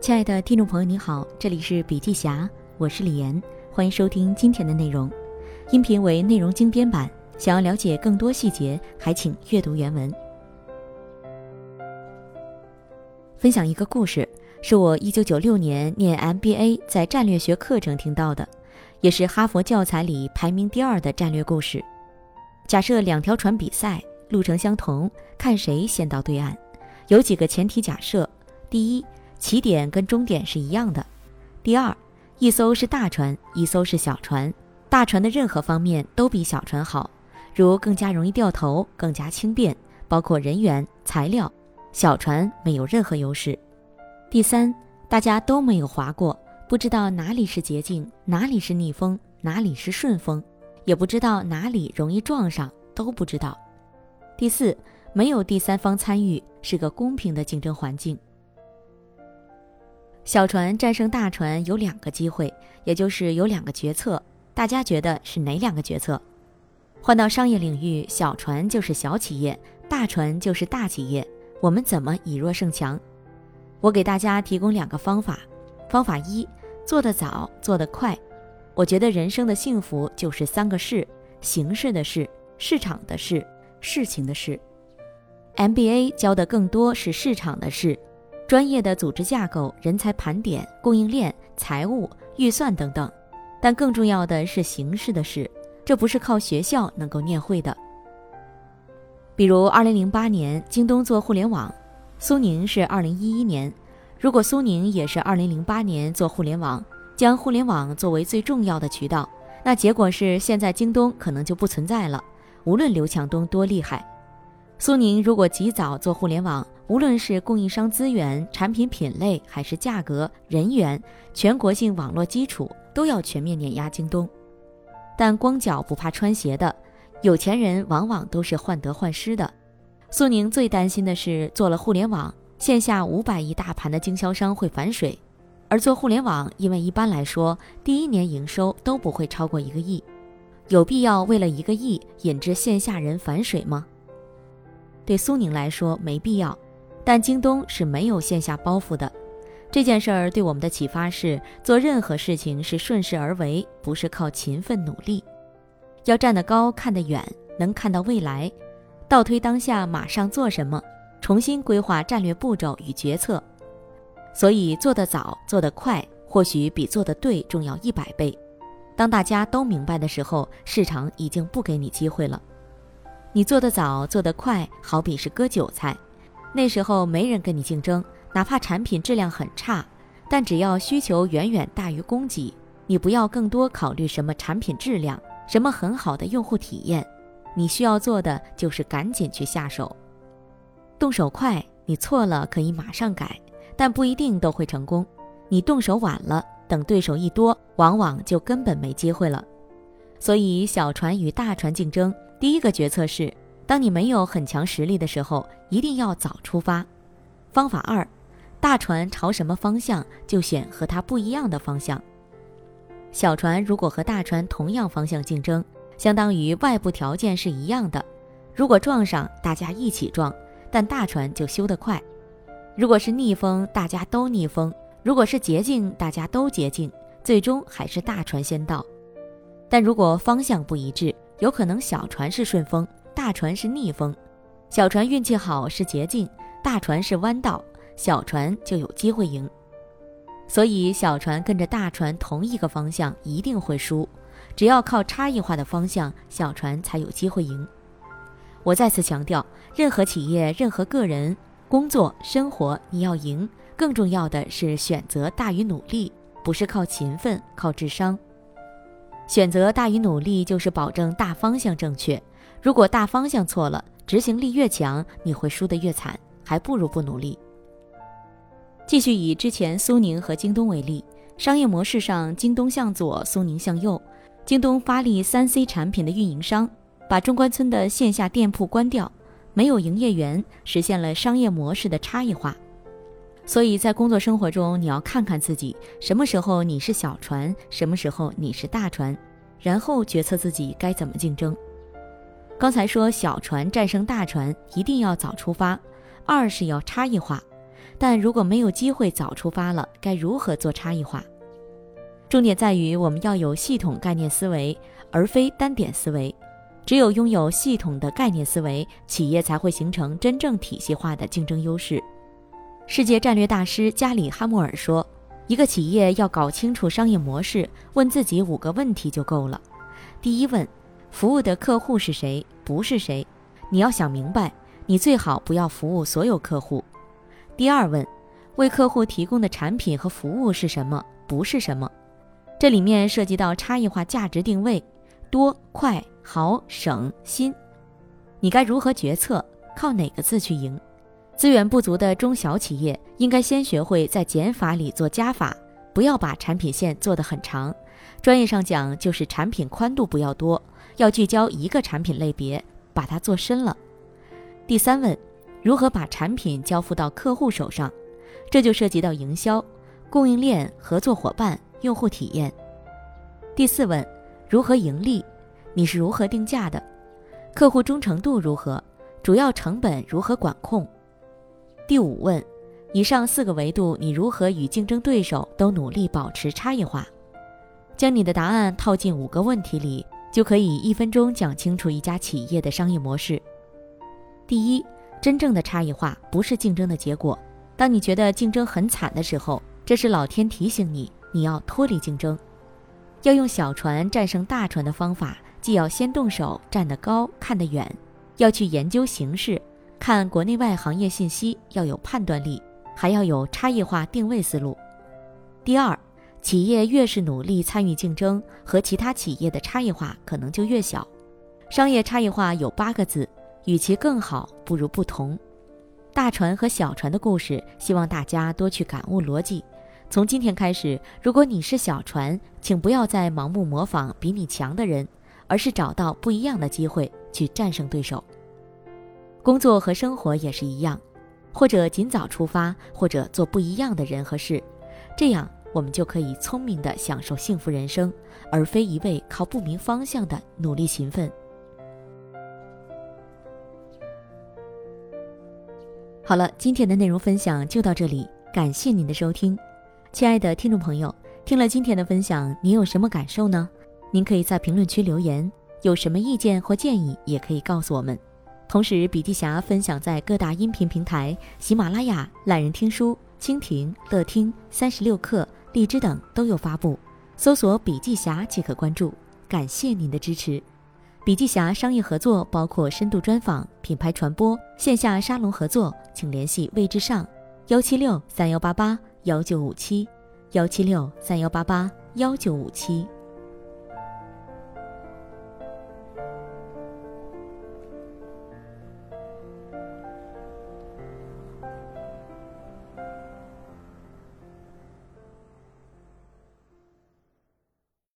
亲爱的听众朋友，你好，这里是笔记侠，我是李岩，欢迎收听今天的内容。音频为内容精编版，想要了解更多细节，还请阅读原文。分享一个故事，是我一九九六年念 MBA 在战略学课程听到的，也是哈佛教材里排名第二的战略故事。假设两条船比赛，路程相同，看谁先到对岸。有几个前提假设：第一，起点跟终点是一样的。第二，一艘是大船，一艘是小船。大船的任何方面都比小船好，如更加容易掉头，更加轻便，包括人员、材料。小船没有任何优势。第三，大家都没有划过，不知道哪里是捷径，哪里是逆风，哪里是顺风，也不知道哪里容易撞上，都不知道。第四，没有第三方参与，是个公平的竞争环境。小船战胜大船有两个机会，也就是有两个决策。大家觉得是哪两个决策？换到商业领域，小船就是小企业，大船就是大企业。我们怎么以弱胜强？我给大家提供两个方法。方法一：做得早，做得快。我觉得人生的幸福就是三个事：形式的事、市场的事、事情的事。MBA 教的更多是市场的事。专业的组织架构、人才盘点、供应链、财务、预算等等，但更重要的是形式的事，这不是靠学校能够念会的。比如，二零零八年京东做互联网，苏宁是二零一一年。如果苏宁也是二零零八年做互联网，将互联网作为最重要的渠道，那结果是现在京东可能就不存在了。无论刘强东多厉害，苏宁如果及早做互联网。无论是供应商资源、产品品类，还是价格、人员、全国性网络基础，都要全面碾压京东。但光脚不怕穿鞋的，有钱人往往都是患得患失的。苏宁最担心的是，做了互联网，线下五百亿大盘的经销商会反水。而做互联网，因为一般来说，第一年营收都不会超过一个亿，有必要为了一个亿引致线下人反水吗？对苏宁来说，没必要。但京东是没有线下包袱的，这件事儿对我们的启发是：做任何事情是顺势而为，不是靠勤奋努力。要站得高，看得远，能看到未来，倒推当下，马上做什么，重新规划战略步骤与决策。所以做得早，做得快，或许比做得对重要一百倍。当大家都明白的时候，市场已经不给你机会了。你做得早，做得快，好比是割韭菜。那时候没人跟你竞争，哪怕产品质量很差，但只要需求远远大于供给，你不要更多考虑什么产品质量，什么很好的用户体验，你需要做的就是赶紧去下手，动手快，你错了可以马上改，但不一定都会成功。你动手晚了，等对手一多，往往就根本没机会了。所以小船与大船竞争，第一个决策是。当你没有很强实力的时候，一定要早出发。方法二，大船朝什么方向，就选和它不一样的方向。小船如果和大船同样方向竞争，相当于外部条件是一样的。如果撞上，大家一起撞，但大船就修得快。如果是逆风，大家都逆风；如果是捷径，大家都捷径，最终还是大船先到。但如果方向不一致，有可能小船是顺风。大船是逆风，小船运气好是捷径，大船是弯道，小船就有机会赢。所以小船跟着大船同一个方向一定会输，只要靠差异化的方向，小船才有机会赢。我再次强调，任何企业、任何个人、工作、生活，你要赢，更重要的是选择大于努力，不是靠勤奋、靠智商。选择大于努力，就是保证大方向正确。如果大方向错了，执行力越强，你会输得越惨，还不如不努力。继续以之前苏宁和京东为例，商业模式上，京东向左，苏宁向右。京东发力三 C 产品的运营商，把中关村的线下店铺关掉，没有营业员，实现了商业模式的差异化。所以在工作生活中，你要看看自己什么时候你是小船，什么时候你是大船，然后决策自己该怎么竞争。刚才说小船战胜大船，一定要早出发；二是要差异化，但如果没有机会早出发了，该如何做差异化？重点在于我们要有系统概念思维，而非单点思维。只有拥有系统的概念思维，企业才会形成真正体系化的竞争优势。世界战略大师加里·哈默尔说：“一个企业要搞清楚商业模式，问自己五个问题就够了。第一问，服务的客户是谁？不是谁？你要想明白，你最好不要服务所有客户。第二问，为客户提供的产品和服务是什么？不是什么？这里面涉及到差异化价值定位，多、快、好、省、新，你该如何决策？靠哪个字去赢？资源不足的中小企业应该先学会在减法里做加法，不要把产品线做得很长。专业上讲，就是产品宽度不要多，要聚焦一个产品类别，把它做深了。第三问。如何把产品交付到客户手上？这就涉及到营销、供应链、合作伙伴、用户体验。第四问，如何盈利？你是如何定价的？客户忠诚度如何？主要成本如何管控？第五问，以上四个维度，你如何与竞争对手都努力保持差异化？将你的答案套进五个问题里，就可以一分钟讲清楚一家企业的商业模式。第一。真正的差异化不是竞争的结果。当你觉得竞争很惨的时候，这是老天提醒你，你要脱离竞争，要用小船战胜大船的方法，既要先动手，站得高，看得远，要去研究形势，看国内外行业信息，要有判断力，还要有差异化定位思路。第二，企业越是努力参与竞争，和其他企业的差异化可能就越小。商业差异化有八个字。与其更好，不如不同。大船和小船的故事，希望大家多去感悟逻辑。从今天开始，如果你是小船，请不要再盲目模仿比你强的人，而是找到不一样的机会去战胜对手。工作和生活也是一样，或者尽早出发，或者做不一样的人和事，这样我们就可以聪明地享受幸福人生，而非一味靠不明方向的努力勤奋。好了，今天的内容分享就到这里，感谢您的收听，亲爱的听众朋友，听了今天的分享，您有什么感受呢？您可以在评论区留言，有什么意见或建议也可以告诉我们。同时，笔记侠分享在各大音频平台，喜马拉雅、懒人听书、蜻蜓、乐听、三十六课、荔枝等都有发布，搜索“笔记侠”即可关注。感谢您的支持。笔记侠商业合作包括深度专访、品牌传播、线下沙龙合作，请联系魏志尚，幺七六三幺八八幺九五七，幺七六三幺八八幺九五七。